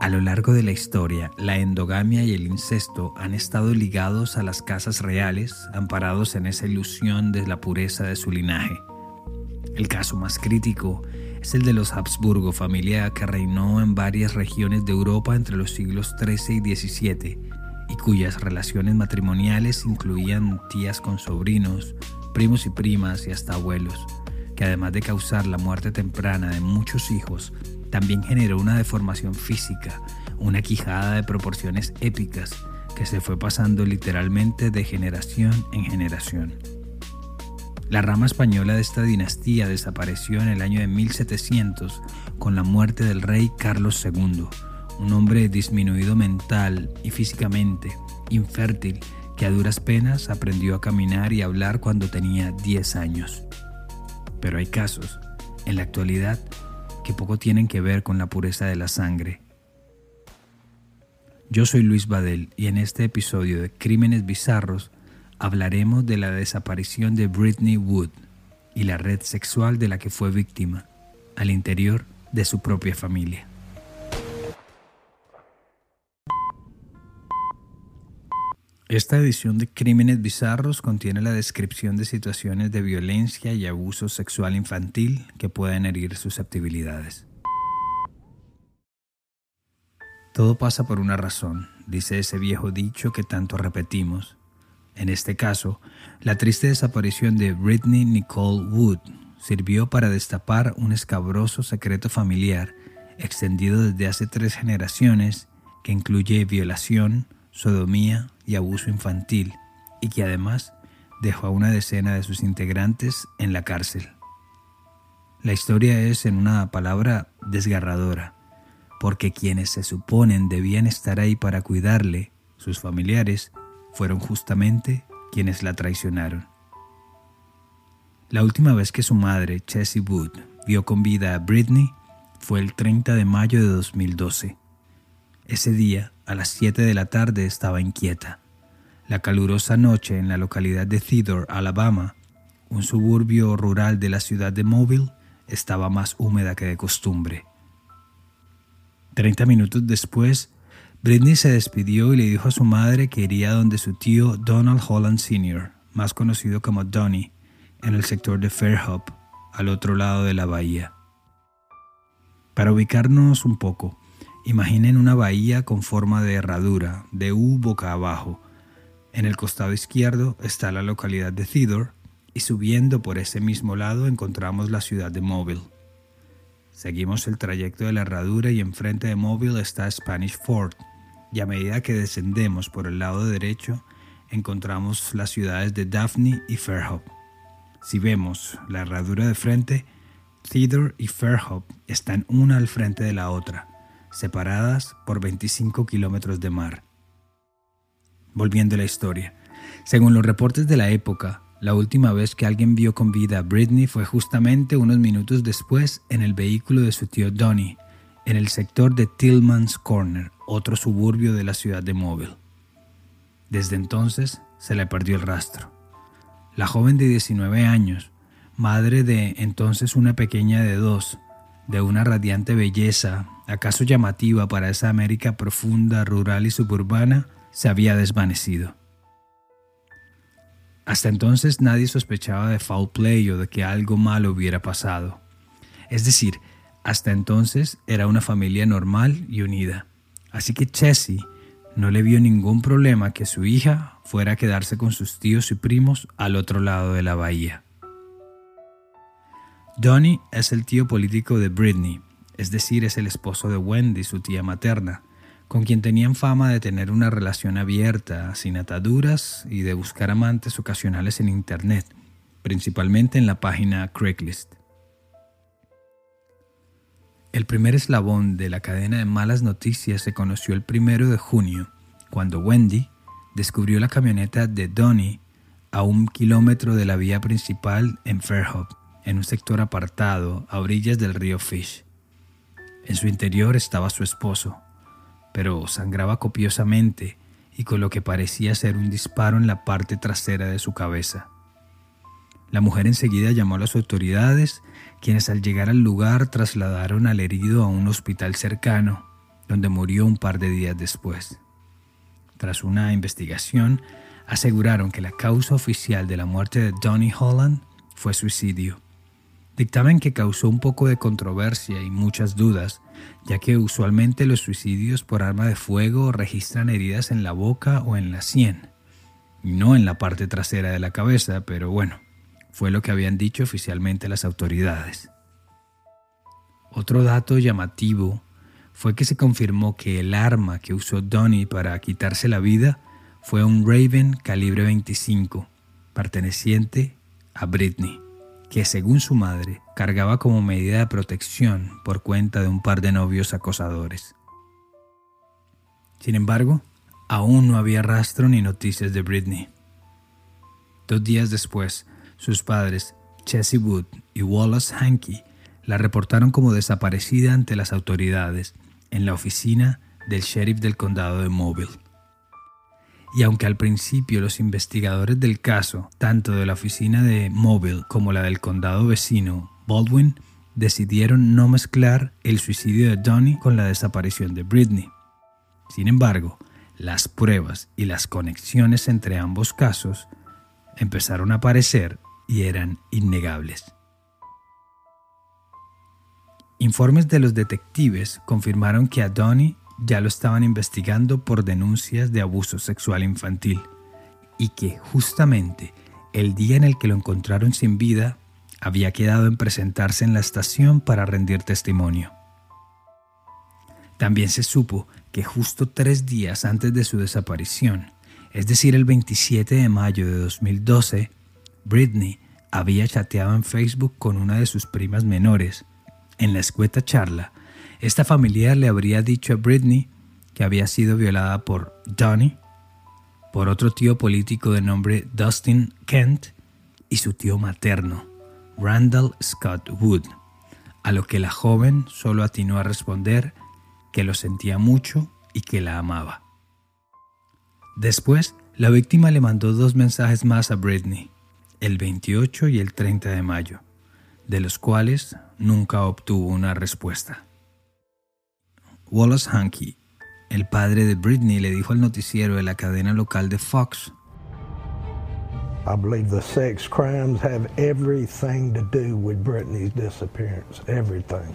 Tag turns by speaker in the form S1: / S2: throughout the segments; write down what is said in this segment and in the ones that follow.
S1: A lo largo de la historia, la endogamia y el incesto han estado ligados a las casas reales, amparados en esa ilusión de la pureza de su linaje. El caso más crítico es el de los Habsburgo, familia que reinó en varias regiones de Europa entre los siglos XIII y XVII y cuyas relaciones matrimoniales incluían tías con sobrinos, primos y primas y hasta abuelos, que además de causar la muerte temprana de muchos hijos, también generó una deformación física, una quijada de proporciones épicas que se fue pasando literalmente de generación en generación. La rama española de esta dinastía desapareció en el año de 1700 con la muerte del rey Carlos II, un hombre disminuido mental y físicamente, infértil, que a duras penas aprendió a caminar y hablar cuando tenía 10 años. Pero hay casos, en la actualidad, que poco tienen que ver con la pureza de la sangre. Yo soy Luis Badel y en este episodio de Crímenes Bizarros hablaremos de la desaparición de Britney Wood y la red sexual de la que fue víctima al interior de su propia familia. Esta edición de Crímenes Bizarros contiene la descripción de situaciones de violencia y abuso sexual infantil que pueden herir susceptibilidades. Todo pasa por una razón, dice ese viejo dicho que tanto repetimos. En este caso, la triste desaparición de Britney Nicole Wood sirvió para destapar un escabroso secreto familiar extendido desde hace tres generaciones que incluye violación, sodomía y abuso infantil y que además dejó a una decena de sus integrantes en la cárcel. La historia es, en una palabra, desgarradora, porque quienes se suponen debían estar ahí para cuidarle, sus familiares, fueron justamente quienes la traicionaron. La última vez que su madre, Chessie Wood, vio con vida a Britney fue el 30 de mayo de 2012. Ese día, a las 7 de la tarde, estaba inquieta. La calurosa noche en la localidad de Theodore, Alabama, un suburbio rural de la ciudad de Mobile, estaba más húmeda que de costumbre. Treinta minutos después, Britney se despidió y le dijo a su madre que iría donde su tío Donald Holland Sr., más conocido como Donnie, en el sector de Fairhope, al otro lado de la bahía. Para ubicarnos un poco, Imaginen una bahía con forma de herradura, de U boca abajo. En el costado izquierdo está la localidad de Theodore y subiendo por ese mismo lado encontramos la ciudad de Mobile. Seguimos el trayecto de la herradura y enfrente de Mobile está Spanish Fort y a medida que descendemos por el lado derecho encontramos las ciudades de Daphne y Fairhope. Si vemos la herradura de frente, Theodore y Fairhope están una al frente de la otra separadas por 25 kilómetros de mar. Volviendo a la historia, según los reportes de la época, la última vez que alguien vio con vida a Britney fue justamente unos minutos después en el vehículo de su tío Donnie, en el sector de Tillman's Corner, otro suburbio de la ciudad de Mobile. Desde entonces se le perdió el rastro. La joven de 19 años, madre de entonces una pequeña de dos, de una radiante belleza, acaso llamativa para esa América profunda, rural y suburbana, se había desvanecido. Hasta entonces nadie sospechaba de foul play o de que algo malo hubiera pasado. Es decir, hasta entonces era una familia normal y unida. Así que Chessie no le vio ningún problema que su hija fuera a quedarse con sus tíos y primos al otro lado de la bahía. Donnie es el tío político de Britney, es decir, es el esposo de Wendy, su tía materna, con quien tenían fama de tener una relación abierta, sin ataduras y de buscar amantes ocasionales en Internet, principalmente en la página Craigslist. El primer eslabón de la cadena de malas noticias se conoció el primero de junio, cuando Wendy descubrió la camioneta de Donnie a un kilómetro de la vía principal en Fairhope en un sector apartado a orillas del río Fish. En su interior estaba su esposo, pero sangraba copiosamente y con lo que parecía ser un disparo en la parte trasera de su cabeza. La mujer enseguida llamó a las autoridades, quienes al llegar al lugar trasladaron al herido a un hospital cercano, donde murió un par de días después. Tras una investigación, aseguraron que la causa oficial de la muerte de Donny Holland fue suicidio. Dictamen que causó un poco de controversia y muchas dudas, ya que usualmente los suicidios por arma de fuego registran heridas en la boca o en la sien, no en la parte trasera de la cabeza, pero bueno, fue lo que habían dicho oficialmente las autoridades. Otro dato llamativo fue que se confirmó que el arma que usó Donnie para quitarse la vida fue un Raven calibre 25, perteneciente a Britney, que según su madre cargaba como medida de protección por cuenta de un par de novios acosadores. Sin embargo, aún no había rastro ni noticias de Britney. Dos días después, sus padres, Chessie Wood y Wallace Hankey, la reportaron como desaparecida ante las autoridades en la oficina del sheriff del condado de Mobile. Y aunque al principio los investigadores del caso, tanto de la oficina de Mobile como la del condado vecino, Baldwin, decidieron no mezclar el suicidio de Donnie con la desaparición de Britney. Sin embargo, las pruebas y las conexiones entre ambos casos empezaron a aparecer y eran innegables. Informes de los detectives confirmaron que a Donnie ya lo estaban investigando por denuncias de abuso sexual infantil y que justamente el día en el que lo encontraron sin vida había quedado en presentarse en la estación para rendir testimonio. También se supo que justo tres días antes de su desaparición, es decir, el 27 de mayo de 2012, Britney había chateado en Facebook con una de sus primas menores. En la escueta charla, esta familiar le habría dicho a Britney que había sido violada por Donnie, por otro tío político de nombre Dustin Kent y su tío materno, Randall Scott Wood, a lo que la joven solo atinó a responder que lo sentía mucho y que la amaba. Después, la víctima le mandó dos mensajes más a Britney el 28 y el 30 de mayo, de los cuales nunca obtuvo una respuesta. Wallace Hankey, el padre de Britney, le dijo al noticiero de la cadena local de Fox,
S2: I believe the sex crimes have everything to do with Britney's disappearance, everything.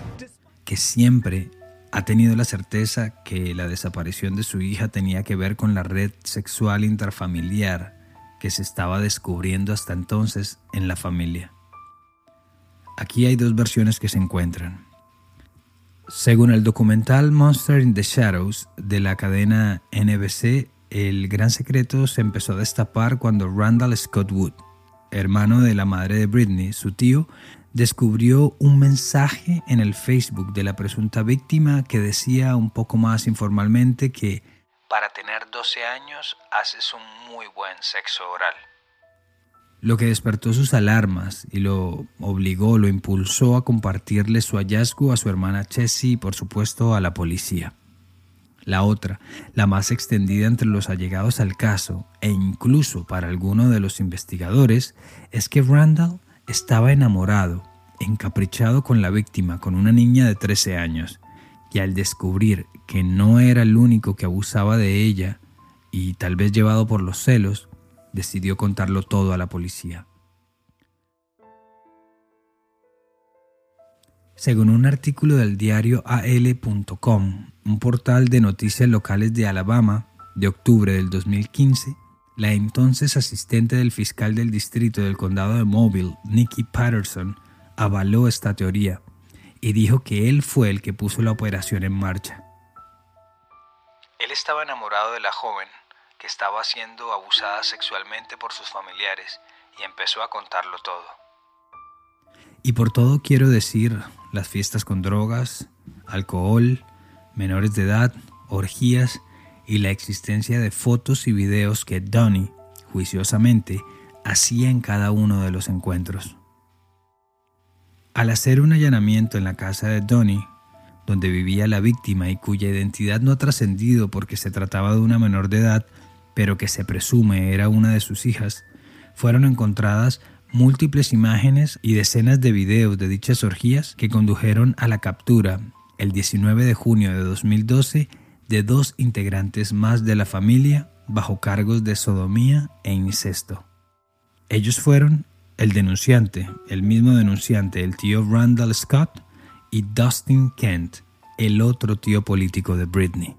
S1: Que siempre ha tenido la certeza que la desaparición de su hija tenía que ver con la red sexual intrafamiliar que se estaba descubriendo hasta entonces en la familia. Aquí hay dos versiones que se encuentran. Según el documental Monster in the Shadows de la cadena NBC, el gran secreto se empezó a destapar cuando Randall Scott Wood, hermano de la madre de Britney, su tío, descubrió un mensaje en el Facebook de la presunta víctima que decía un poco más informalmente que para tener 12 años haces un muy buen sexo oral. Lo que despertó sus alarmas y lo obligó, lo impulsó a compartirle su hallazgo a su hermana Chessie y por supuesto a la policía. La otra, la más extendida entre los allegados al caso e incluso para algunos de los investigadores, es que Randall estaba enamorado, encaprichado con la víctima, con una niña de 13 años, y al descubrir que no era el único que abusaba de ella, y tal vez llevado por los celos, decidió contarlo todo a la policía. Según un artículo del diario AL.com, un portal de noticias locales de Alabama, de octubre del 2015, la entonces asistente del fiscal del distrito del condado de Mobile, Nikki Patterson, avaló esta teoría y dijo que él fue el que puso la operación en marcha. Él estaba enamorado de la joven, estaba siendo abusada sexualmente por sus familiares, y empezó a contarlo todo. Y por todo quiero decir las fiestas con drogas, alcohol, menores de edad, orgías y la existencia de fotos y videos que Donnie, juiciosamente, hacía en cada uno de los encuentros. Al hacer un allanamiento en la casa de Donnie, donde vivía la víctima y cuya identidad no ha trascendido porque se trataba de una menor de edad, pero que se presume era una de sus hijas, fueron encontradas múltiples imágenes y decenas de videos de dichas orgías que condujeron a la captura el 19 de junio de 2012 de dos integrantes más de la familia bajo cargos de sodomía e incesto. Ellos fueron el denunciante, el mismo denunciante, el tío Randall Scott, y Dustin Kent, el otro tío político de Britney.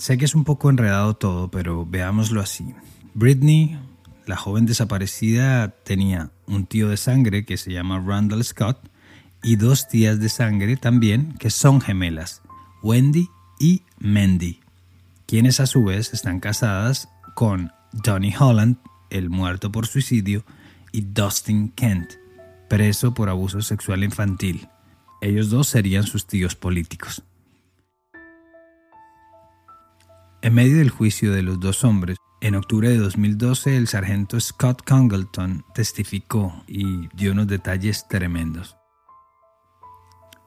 S1: Sé que es un poco enredado todo, pero veámoslo así. Britney, la joven desaparecida, tenía un tío de sangre que se llama Randall Scott y dos tías de sangre también que son gemelas, Wendy y Mandy, quienes a su vez están casadas con Johnny Holland, el muerto por suicidio, y Dustin Kent, preso por abuso sexual infantil. Ellos dos serían sus tíos políticos. En medio del juicio de los dos hombres, en octubre de 2012 el sargento Scott Congleton testificó y dio unos detalles tremendos.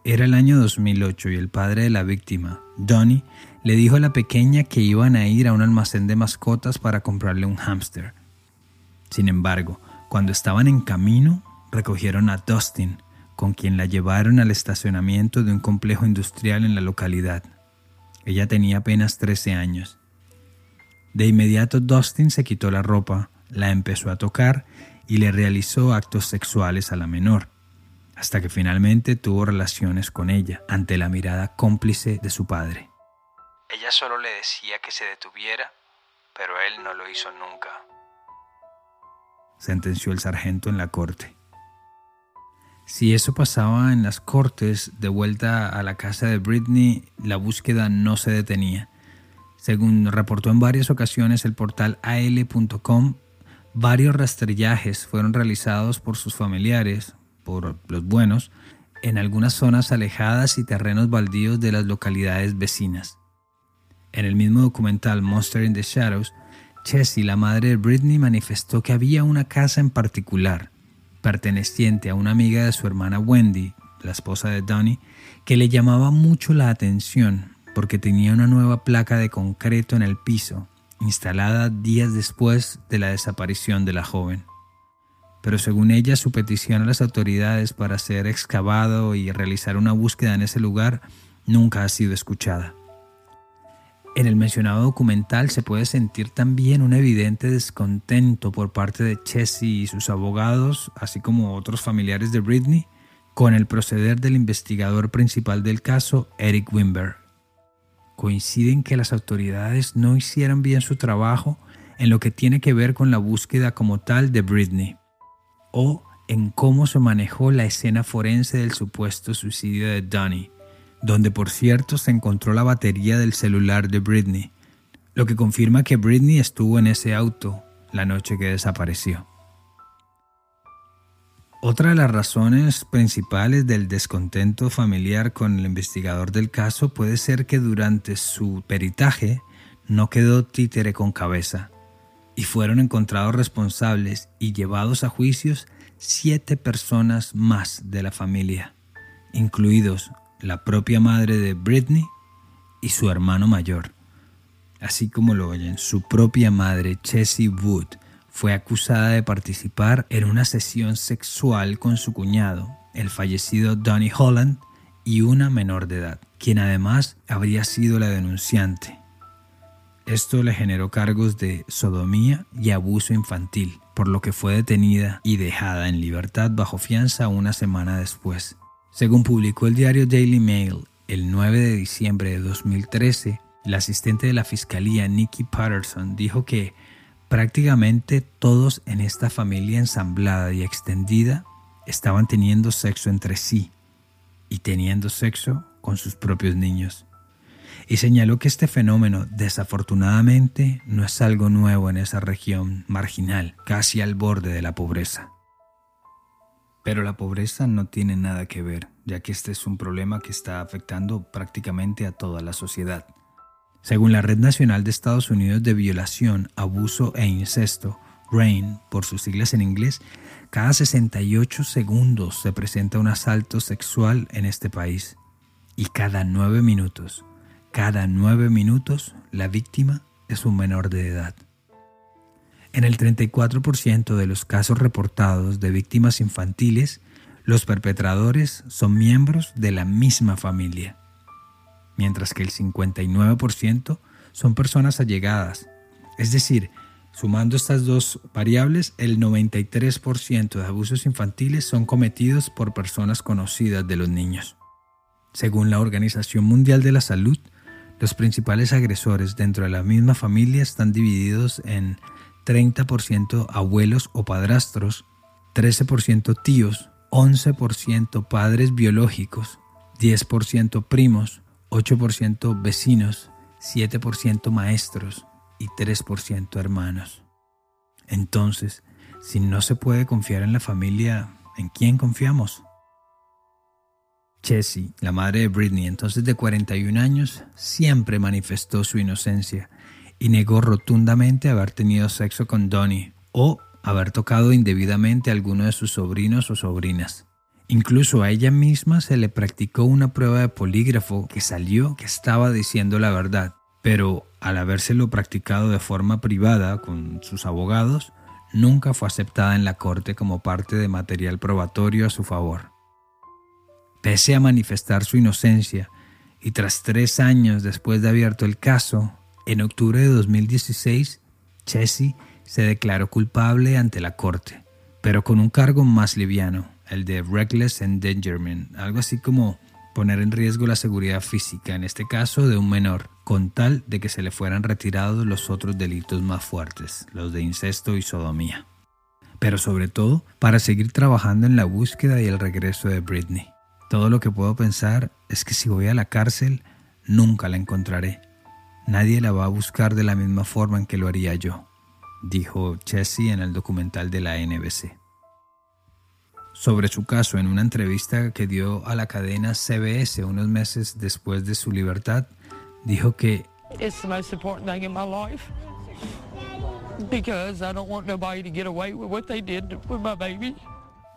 S1: Era el año 2008 y el padre de la víctima, Donnie, le dijo a la pequeña que iban a ir a un almacén de mascotas para comprarle un hámster. Sin embargo, cuando estaban en camino, recogieron a Dustin, con quien la llevaron al estacionamiento de un complejo industrial en la localidad. Ella tenía apenas 13 años. De inmediato Dustin se quitó la ropa, la empezó a tocar y le realizó actos sexuales a la menor, hasta que finalmente tuvo relaciones con ella ante la mirada cómplice de su padre.
S3: Ella solo le decía que se detuviera, pero él no lo hizo nunca.
S1: Sentenció el sargento en la corte. Si eso pasaba en las cortes, de vuelta a la casa de Britney, la búsqueda no se detenía. Según reportó en varias ocasiones el portal AL.com, varios rastrellajes fueron realizados por sus familiares, por los buenos, en algunas zonas alejadas y terrenos baldíos de las localidades vecinas. En el mismo documental Monster in the Shadows, Chessie, la madre de Britney, manifestó que había una casa en particular, perteneciente a una amiga de su hermana Wendy, la esposa de Donnie, que le llamaba mucho la atención porque tenía una nueva placa de concreto en el piso, instalada días después de la desaparición de la joven. Pero según ella, su petición a las autoridades para ser excavado y realizar una búsqueda en ese lugar nunca ha sido escuchada. En el mencionado documental se puede sentir también un evidente descontento por parte de Chessie y sus abogados, así como otros familiares de Britney, con el proceder del investigador principal del caso, Eric Wimber. Coinciden que las autoridades no hicieron bien su trabajo en lo que tiene que ver con la búsqueda como tal de Britney, o en cómo se manejó la escena forense del supuesto suicidio de Donnie donde por cierto se encontró la batería del celular de Britney, lo que confirma que Britney estuvo en ese auto la noche que desapareció. Otra de las razones principales del descontento familiar con el investigador del caso puede ser que durante su peritaje no quedó títere con cabeza y fueron encontrados responsables y llevados a juicios siete personas más de la familia, incluidos la propia madre de Britney y su hermano mayor. Así como lo oyen, su propia madre, Chessie Wood, fue acusada de participar en una sesión sexual con su cuñado, el fallecido Donnie Holland, y una menor de edad, quien además habría sido la denunciante. Esto le generó cargos de sodomía y abuso infantil, por lo que fue detenida y dejada en libertad bajo fianza una semana después. Según publicó el diario Daily Mail el 9 de diciembre de 2013, el asistente de la fiscalía Nicky Patterson dijo que prácticamente todos en esta familia ensamblada y extendida estaban teniendo sexo entre sí y teniendo sexo con sus propios niños. Y señaló que este fenómeno desafortunadamente no es algo nuevo en esa región marginal, casi al borde de la pobreza. Pero la pobreza no tiene nada que ver, ya que este es un problema que está afectando prácticamente a toda la sociedad. Según la Red Nacional de Estados Unidos de Violación, Abuso e Incesto, RAIN por sus siglas en inglés, cada 68 segundos se presenta un asalto sexual en este país. Y cada 9 minutos, cada 9 minutos, la víctima es un menor de edad. En el 34% de los casos reportados de víctimas infantiles, los perpetradores son miembros de la misma familia, mientras que el 59% son personas allegadas, es decir, Sumando estas dos variables, el 93% de abusos infantiles son cometidos por personas conocidas de los niños. Según la Organización Mundial de la Salud, los principales agresores dentro de la misma familia están divididos en 30% abuelos o padrastros, 13% tíos, 11% padres biológicos, 10% primos, 8% vecinos, 7% maestros, y 3% hermanos. Entonces, si no se puede confiar en la familia, ¿en quién confiamos? Jessie, la madre de Britney, entonces de 41 años, siempre manifestó su inocencia y negó rotundamente haber tenido sexo con Donnie o haber tocado indebidamente a alguno de sus sobrinos o sobrinas. Incluso a ella misma se le practicó una prueba de polígrafo que salió que estaba diciendo la verdad, pero al habérselo practicado de forma privada con sus abogados, nunca fue aceptada en la corte como parte de material probatorio a su favor. Pese a manifestar su inocencia, y tras tres años después de abierto el caso, en octubre de 2016, Chessie se declaró culpable ante la corte, pero con un cargo más liviano, el de reckless endangerment, algo así como poner en riesgo la seguridad física, en este caso de un menor, con tal de que se le fueran retirados los otros delitos más fuertes, los de incesto y sodomía. Pero sobre todo, para seguir trabajando en la búsqueda y el regreso de Britney. Todo lo que puedo pensar es que si voy a la cárcel, nunca la encontraré. Nadie la va a buscar de la misma forma en que lo haría yo, dijo Chessie en el documental de la NBC sobre su caso en una entrevista que dio a la cadena CBS unos meses después de su libertad, dijo que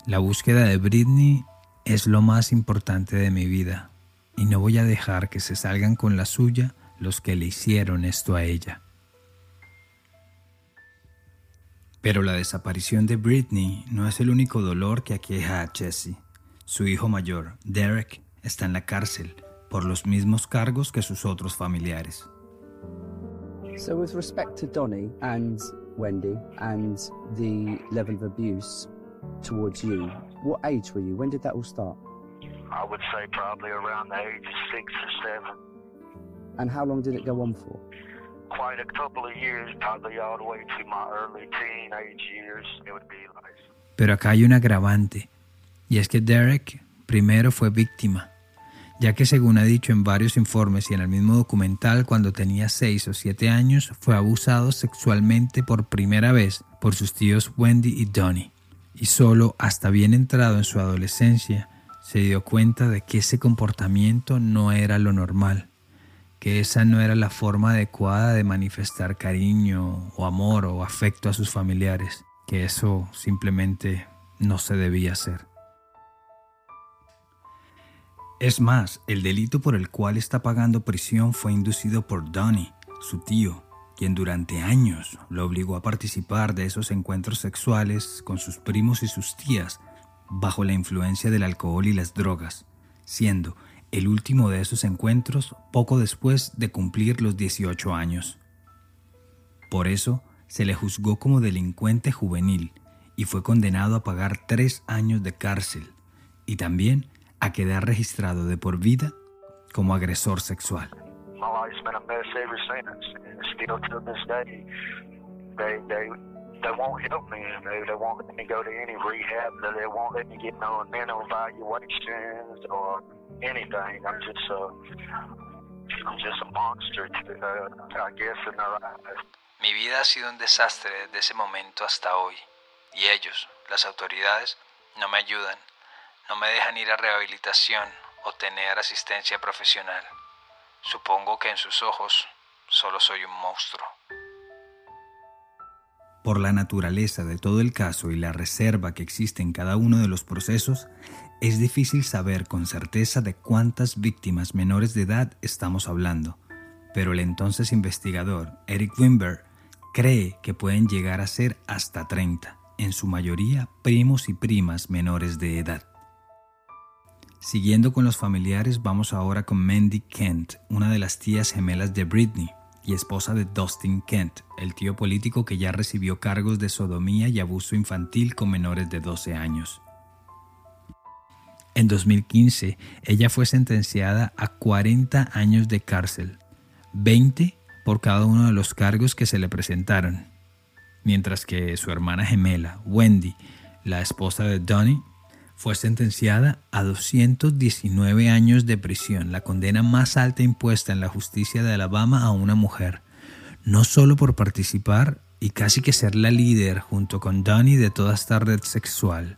S1: La búsqueda de Britney es lo más importante de mi vida y no voy a dejar que se salgan con la suya los que le hicieron esto a ella. Pero la desaparición de Britney no es el único dolor que aqueja a Jesse. Su hijo mayor, Derek, está en la cárcel por los mismos cargos que sus otros familiares.
S4: So with respect to Donnie and Wendy and the level of abuse towards you, what age were you? When did that all start?
S5: I would say probably around the age of six or seven.
S4: And how long did it go on for?
S5: quite a couple of years, probably all the way to my early teenage years. It would be like.
S1: Pero acá hay un agravante, y es que Derek primero fue víctima, ya que según ha dicho en varios informes y en el mismo documental, cuando tenía 6 o 7 años fue abusado sexualmente por primera vez por sus tíos Wendy y Donnie, y solo hasta bien entrado en su adolescencia se dio cuenta de que ese comportamiento no era lo normal que esa no era la forma adecuada de manifestar cariño o amor o afecto a sus familiares, que eso simplemente no se debía hacer. Es más, el delito por el cual está pagando prisión fue inducido por Donnie, su tío, quien durante años lo obligó a participar de esos encuentros sexuales con sus primos y sus tías bajo la influencia del alcohol y las drogas, siendo el último de esos encuentros poco después de cumplir los 18 años. Por eso se le juzgó como delincuente juvenil y fue condenado a pagar tres años de cárcel y también a quedar registrado de por vida como agresor sexual.
S5: they won't help me. They, won't let me go to any rehab. They won't let me get no mental evaluations or anything. I'm just a, I'm just a monster, to, uh, I guess, in their eyes.
S3: Mi vida ha sido un desastre desde ese momento hasta hoy. Y ellos, las autoridades, no me ayudan, no me dejan ir a rehabilitación o tener asistencia profesional. Supongo que en sus ojos solo soy un monstruo.
S1: Por la naturaleza de todo el caso y la reserva que existe en cada uno de los procesos, es difícil saber con certeza de cuántas víctimas menores de edad estamos hablando, pero el entonces investigador Eric Wimber cree que pueden llegar a ser hasta 30, en su mayoría primos y primas menores de edad. Siguiendo con los familiares, vamos ahora con Mandy Kent, una de las tías gemelas de Britney y esposa de Dustin Kent, el tío político que ya recibió cargos de sodomía y abuso infantil con menores de 12 años. En 2015, ella fue sentenciada a 40 años de cárcel, 20 por cada uno de los cargos que se le presentaron, mientras que su hermana gemela, Wendy, la esposa de Donnie, fue sentenciada a 219 años de prisión, la condena más alta impuesta en la justicia de Alabama a una mujer, no solo por participar y casi que ser la líder junto con Donnie de toda esta red sexual,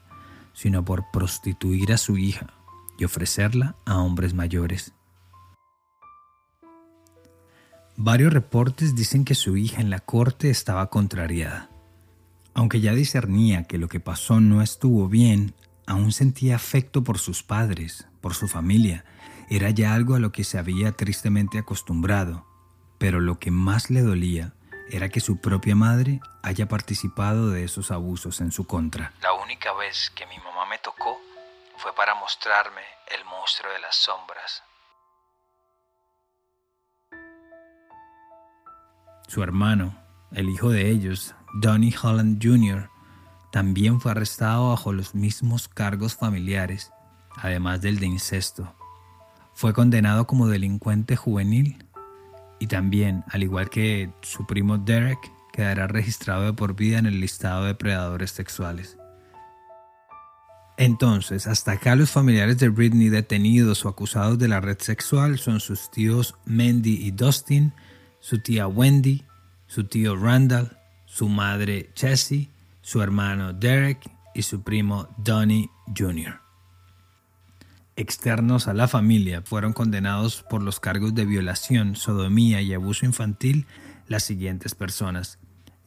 S1: sino por prostituir a su hija y ofrecerla a hombres mayores. Varios reportes dicen que su hija en la corte estaba contrariada. Aunque ya discernía que lo que pasó no estuvo bien, aún sentía afecto por sus padres, por su familia. Era ya algo a lo que se había tristemente acostumbrado. Pero lo que más le dolía era que su propia madre haya participado de esos abusos en su contra.
S3: La única vez que mi mamá me tocó fue para mostrarme el monstruo de las sombras.
S1: Su hermano, el hijo de ellos, Donnie Holland Jr., también fue arrestado bajo los mismos cargos familiares, además del de incesto. Fue condenado como delincuente juvenil y también, al igual que su primo Derek, quedará registrado de por vida en el listado de predadores sexuales. Entonces, hasta acá los familiares de Britney detenidos o acusados de la red sexual son sus tíos Mandy y Dustin, su tía Wendy, su tío Randall, su madre Jessie, su hermano Derek y su primo Donnie Jr externos a la familia fueron condenados por los cargos de violación, sodomía y abuso infantil las siguientes personas.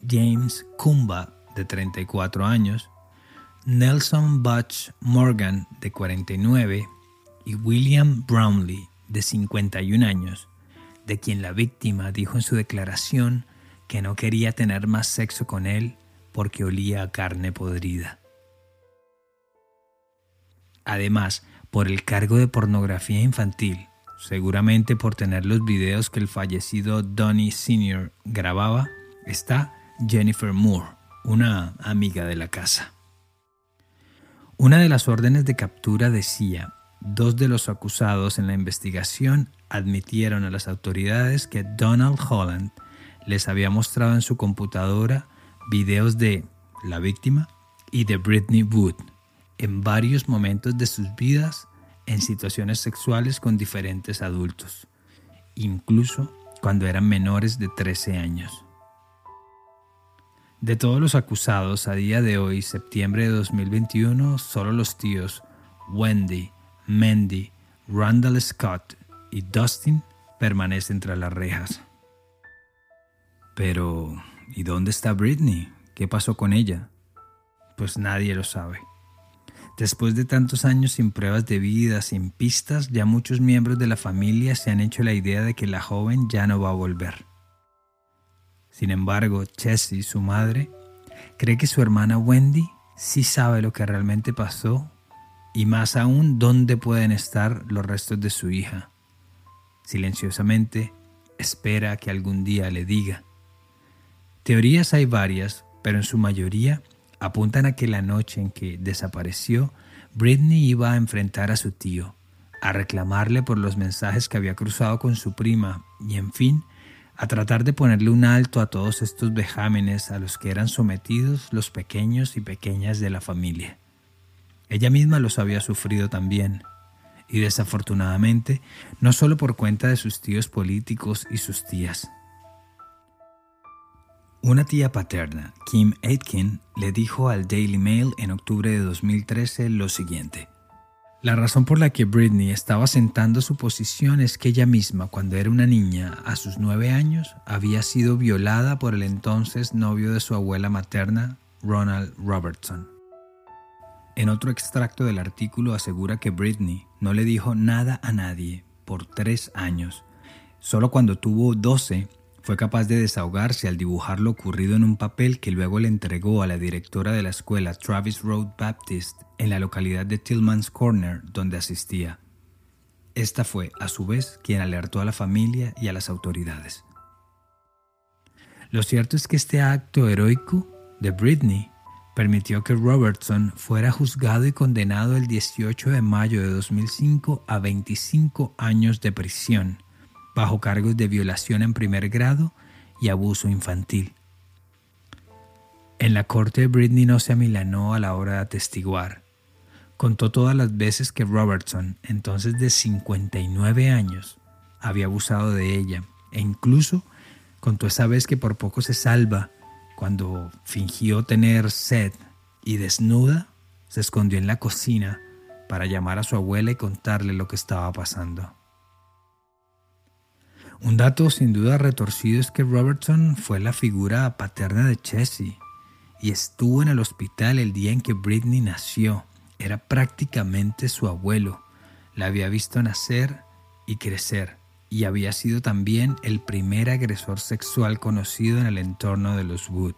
S1: James Kumba, de 34 años, Nelson Butch Morgan, de 49, y William Brownlee, de 51 años, de quien la víctima dijo en su declaración que no quería tener más sexo con él porque olía a carne podrida. Además, por el cargo de pornografía infantil, seguramente por tener los videos que el fallecido Donnie Sr. grababa, está Jennifer Moore, una amiga de la casa. Una de las órdenes de captura decía, dos de los acusados en la investigación admitieron a las autoridades que Donald Holland les había mostrado en su computadora videos de la víctima y de Britney Wood, en varios momentos de sus vidas en situaciones sexuales con diferentes adultos, incluso cuando eran menores de 13 años. De todos los acusados a día de hoy, septiembre de 2021, solo los tíos Wendy, Mandy, Randall Scott y Dustin permanecen tras las rejas. Pero, ¿y dónde está Britney? ¿Qué pasó con ella? Pues nadie lo sabe. Después de tantos años sin pruebas de vida, sin pistas, ya muchos miembros de la familia se han hecho la idea de que la joven ya no va a volver. Sin embargo, Chessie, su madre, cree que su hermana Wendy sí sabe lo que realmente pasó y más aún dónde pueden estar los restos de su hija. Silenciosamente espera que algún día le diga. Teorías hay varias, pero en su mayoría apuntan a que la noche en que desapareció, Britney iba a enfrentar a su tío, a reclamarle por los mensajes que había cruzado con su prima y, en fin, a tratar de ponerle un alto a todos estos vejámenes a los que eran sometidos los pequeños y pequeñas de la familia. Ella misma los había sufrido también, y desafortunadamente no solo por cuenta de sus tíos políticos y sus tías, una tía paterna, Kim Aitken, le dijo al Daily Mail en octubre de 2013 lo siguiente. La razón por la que Britney estaba sentando su posición es que ella misma, cuando era una niña, a sus nueve años, había sido violada por el entonces novio de su abuela materna, Ronald Robertson. En otro extracto del artículo asegura que Britney no le dijo nada a nadie por tres años Solo cuando tuvo 12 fue capaz de desahogarse al dibujar lo ocurrido en un papel que luego le entregó a la directora de la escuela Travis Road Baptist en la localidad de Tillman's Corner donde asistía. Esta fue, a su vez, quien alertó a la familia y a las autoridades. Lo cierto es que este acto heroico de Britney permitió que Robertson fuera juzgado y condenado el 18 de mayo de 2005 a 25 años de prisión, bajo cargos de violación en primer grado y abuso infantil. En la corte Britney no se amilanó a la hora de atestiguar. Contó todas las veces que Robertson, entonces de 59 años, había abusado de ella e incluso contó esa vez que por poco se salva cuando fingió tener sed y desnuda se escondió en la cocina para llamar a su abuela y contarle lo que estaba pasando. Un dato sin duda retorcido es que Robertson fue la figura paterna de Chessie y estuvo en el hospital el día en que Britney nació. Era prácticamente su abuelo. La había visto nacer y crecer y había sido también el primer agresor sexual conocido en el entorno de los Wood.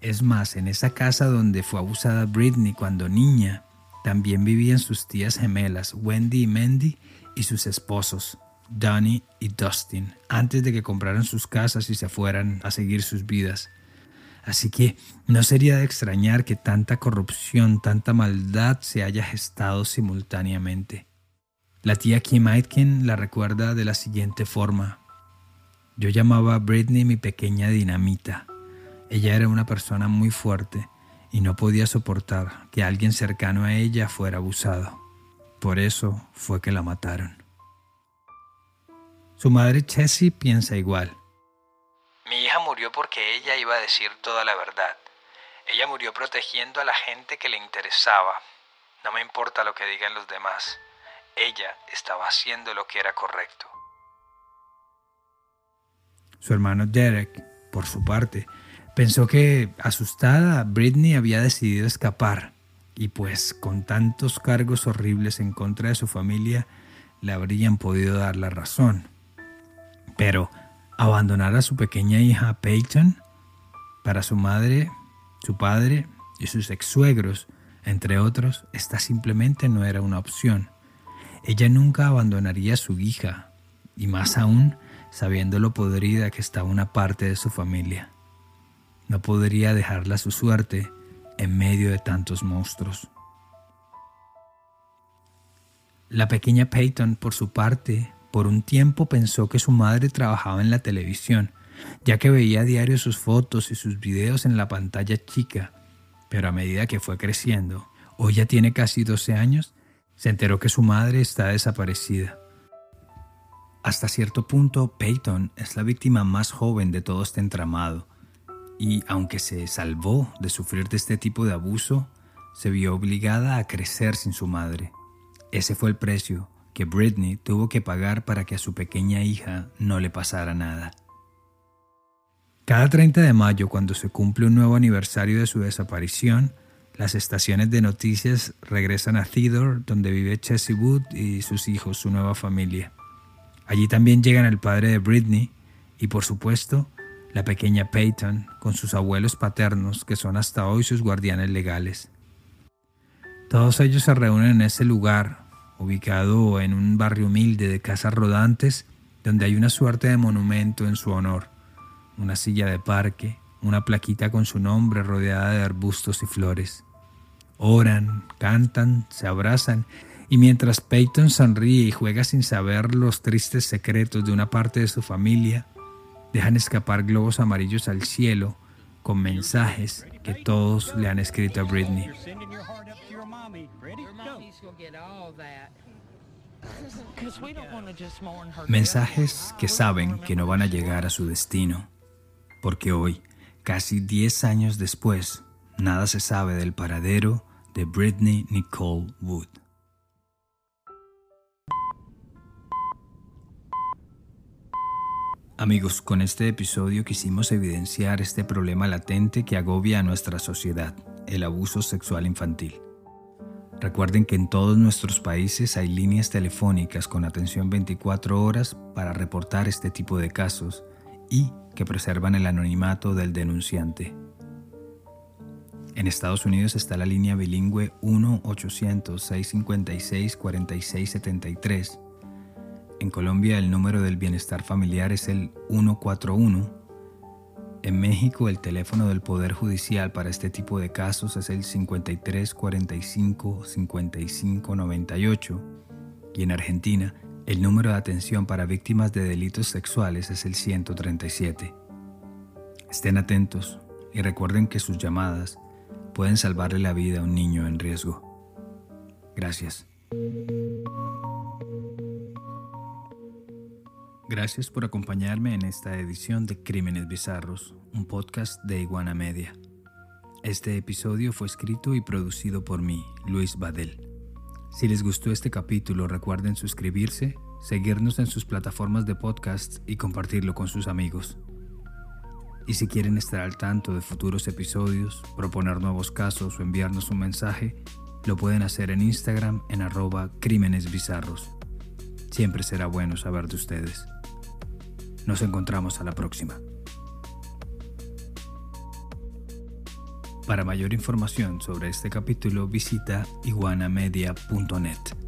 S1: Es más, en esa casa donde fue abusada Britney cuando niña, también vivían sus tías gemelas, Wendy y Mandy, y sus esposos, Donnie y Dustin, antes de que compraran sus casas y se fueran a seguir sus vidas. Así que no sería de extrañar que tanta corrupción, tanta maldad se haya gestado simultáneamente. La tía Kim Aitken la recuerda de la siguiente forma. Yo llamaba a Britney mi pequeña dinamita. Ella era una persona muy fuerte y no podía soportar que alguien cercano a ella fuera abusado. Por eso fue que la mataron. Su madre Chessie piensa igual.
S3: Mi hija murió porque ella iba a decir toda la verdad. Ella murió protegiendo a la gente que le interesaba. No me importa lo que digan los demás. Ella estaba haciendo lo que era correcto.
S1: Su hermano Derek, por su parte, pensó que, asustada, Britney había decidido escapar y pues con tantos cargos horribles en contra de su familia, le habrían podido dar la razón. Pero abandonar a su pequeña hija Peyton para su madre, su padre y sus ex-suegros, entre otros, esta simplemente no era una opción. Ella nunca abandonaría a su hija, y más aún sabiendo lo podrida que estaba una parte de su familia. No podría dejarla a su suerte en medio de tantos monstruos. La pequeña Peyton, por su parte, por un tiempo pensó que su madre trabajaba en la televisión, ya que veía a diario sus fotos y sus videos en la pantalla chica, pero a medida que fue creciendo, hoy ya tiene casi 12 años, se enteró que su madre está desaparecida. Hasta cierto punto, Peyton es la víctima más joven de todo este entramado, y aunque se salvó de sufrir de este tipo de abuso, se vio obligada a crecer sin su madre. Ese fue el precio que Britney tuvo que pagar para que a su pequeña hija no le pasara nada. Cada 30 de mayo, cuando se cumple un nuevo aniversario de su desaparición, las estaciones de noticias regresan a Theodore, donde vive Chessie Wood y sus hijos, su nueva familia. Allí también llegan el padre de Britney y, por supuesto, la pequeña Peyton con sus abuelos paternos, que son hasta hoy sus guardianes legales. Todos ellos se reúnen en ese lugar, ubicado en un barrio humilde de casas rodantes, donde hay una suerte de monumento en su honor, una silla de parque, una plaquita con su nombre rodeada de arbustos y flores. Oran, cantan, se abrazan y mientras Peyton sonríe y juega sin saber los tristes secretos de una parte de su familia, dejan escapar globos amarillos al cielo con mensajes que todos le han escrito a Britney. Mensajes que saben que no van a llegar a su destino, porque hoy, Casi 10 años después, nada se sabe del paradero de Britney Nicole Wood. Amigos, con este episodio quisimos evidenciar este problema latente que agobia a nuestra sociedad, el abuso sexual infantil. Recuerden que en todos nuestros países hay líneas telefónicas con atención 24 horas para reportar este tipo de casos y que preservan el anonimato del denunciante. En Estados Unidos está la línea bilingüe 1-800-656-4673. En Colombia el número del bienestar familiar es el 141 en México el teléfono del Poder Judicial para este tipo de casos es el 53 45 55 98 y en Argentina el número de atención para víctimas de delitos sexuales es el 137. Estén atentos y recuerden que sus llamadas pueden salvarle la vida a un niño en riesgo. Gracias. Gracias por acompañarme en esta edición de Crímenes Bizarros, un podcast de Iguana Media. Este episodio fue escrito y producido por mí, Luis Badel. Si les gustó este capítulo, recuerden suscribirse, seguirnos en sus plataformas de podcast y compartirlo con sus amigos. Y si quieren estar al tanto de futuros episodios, proponer nuevos casos o enviarnos un mensaje, lo pueden hacer en Instagram en arroba crímenes. Siempre será bueno saber de ustedes. Nos encontramos a la próxima. Para mayor información sobre este capítulo visita iguanamedia.net.